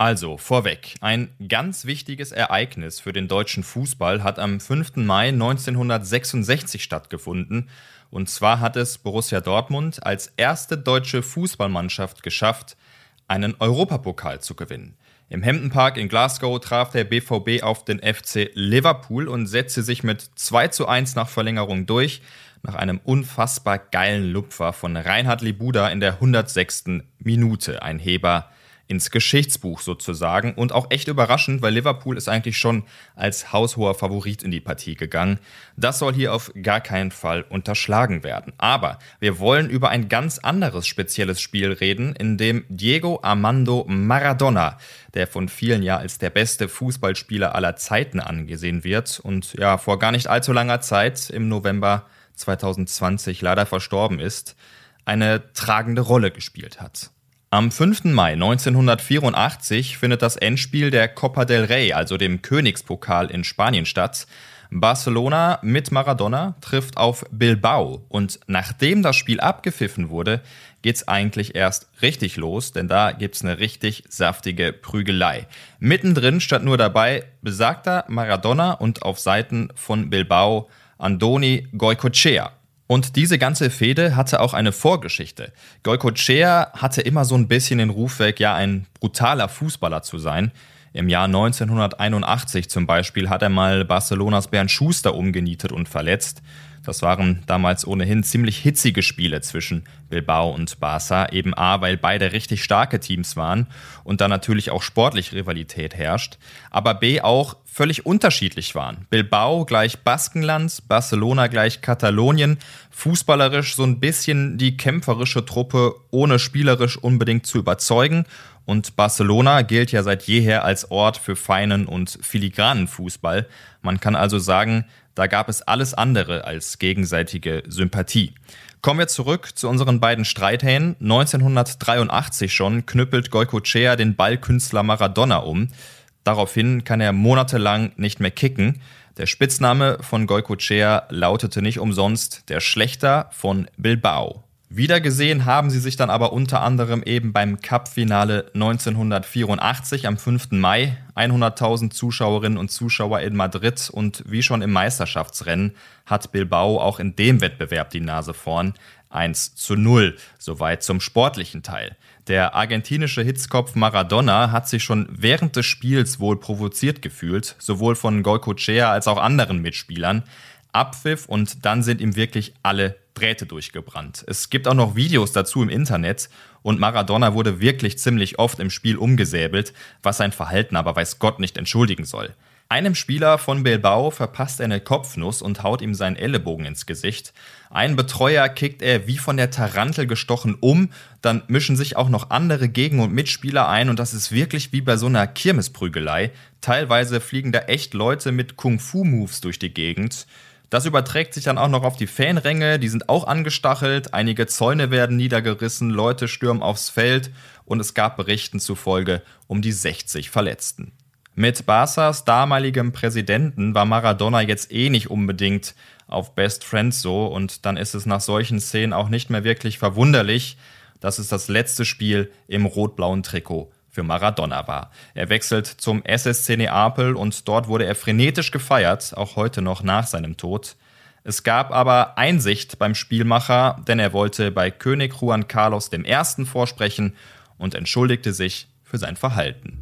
Also, vorweg, ein ganz wichtiges Ereignis für den deutschen Fußball hat am 5. Mai 1966 stattgefunden. Und zwar hat es Borussia Dortmund als erste deutsche Fußballmannschaft geschafft, einen Europapokal zu gewinnen. Im Hampton Park in Glasgow traf der BVB auf den FC Liverpool und setzte sich mit 2 zu 1 nach Verlängerung durch, nach einem unfassbar geilen Lupfer von Reinhard Libuda in der 106. Minute. Ein Heber ins Geschichtsbuch sozusagen und auch echt überraschend, weil Liverpool ist eigentlich schon als haushoher Favorit in die Partie gegangen. Das soll hier auf gar keinen Fall unterschlagen werden. Aber wir wollen über ein ganz anderes spezielles Spiel reden, in dem Diego Armando Maradona, der von vielen ja als der beste Fußballspieler aller Zeiten angesehen wird und ja vor gar nicht allzu langer Zeit im November 2020 leider verstorben ist, eine tragende Rolle gespielt hat. Am 5. Mai 1984 findet das Endspiel der Copa del Rey, also dem Königspokal in Spanien statt. Barcelona mit Maradona trifft auf Bilbao und nachdem das Spiel abgepfiffen wurde, geht's eigentlich erst richtig los, denn da gibt's eine richtig saftige Prügelei. Mittendrin stand nur dabei besagter Maradona und auf Seiten von Bilbao Andoni Goicochea. Und diese ganze Fehde hatte auch eine Vorgeschichte. Goicochea hatte immer so ein bisschen den Ruf weg, ja ein brutaler Fußballer zu sein. Im Jahr 1981 zum Beispiel hat er mal Barcelonas Bernd Schuster umgenietet und verletzt. Das waren damals ohnehin ziemlich hitzige Spiele zwischen Bilbao und Barca, eben A, weil beide richtig starke Teams waren und da natürlich auch sportlich Rivalität herrscht, aber B auch völlig unterschiedlich waren. Bilbao gleich Baskenland, Barcelona gleich Katalonien, fußballerisch so ein bisschen die kämpferische Truppe, ohne spielerisch unbedingt zu überzeugen und Barcelona gilt ja seit jeher als Ort für feinen und filigranen Fußball. Man kann also sagen, da gab es alles andere als gegenseitige Sympathie. Kommen wir zurück zu unseren beiden Streithähnen. 1983 schon knüppelt Goicochea den Ballkünstler Maradona um. Daraufhin kann er monatelang nicht mehr kicken. Der Spitzname von Goicochea lautete nicht umsonst der Schlechter von Bilbao. Wiedergesehen haben sie sich dann aber unter anderem eben beim Cup-Finale 1984 am 5. Mai. 100.000 Zuschauerinnen und Zuschauer in Madrid und wie schon im Meisterschaftsrennen hat Bilbao auch in dem Wettbewerb die Nase vorn. 1 zu 0. Soweit zum sportlichen Teil. Der argentinische Hitzkopf Maradona hat sich schon während des Spiels wohl provoziert gefühlt, sowohl von Goicochea als auch anderen Mitspielern. Abpfiff und dann sind ihm wirklich alle Drähte durchgebrannt. Es gibt auch noch Videos dazu im Internet und Maradona wurde wirklich ziemlich oft im Spiel umgesäbelt, was sein Verhalten aber weiß Gott nicht entschuldigen soll. Einem Spieler von Bilbao verpasst er eine Kopfnuss und haut ihm seinen Ellenbogen ins Gesicht. Ein Betreuer kickt er wie von der Tarantel gestochen um, dann mischen sich auch noch andere Gegen- und Mitspieler ein und das ist wirklich wie bei so einer Kirmesprügelei. Teilweise fliegen da echt Leute mit Kung-Fu-Moves durch die Gegend. Das überträgt sich dann auch noch auf die Fanränge, die sind auch angestachelt, einige Zäune werden niedergerissen, Leute stürmen aufs Feld und es gab Berichten zufolge um die 60 Verletzten. Mit Barças damaligem Präsidenten war Maradona jetzt eh nicht unbedingt auf Best Friends so und dann ist es nach solchen Szenen auch nicht mehr wirklich verwunderlich, dass es das letzte Spiel im rot-blauen Trikot für Maradona war. Er wechselt zum SSC Neapel und dort wurde er frenetisch gefeiert, auch heute noch nach seinem Tod. Es gab aber Einsicht beim Spielmacher, denn er wollte bei König Juan Carlos I. vorsprechen und entschuldigte sich für sein Verhalten.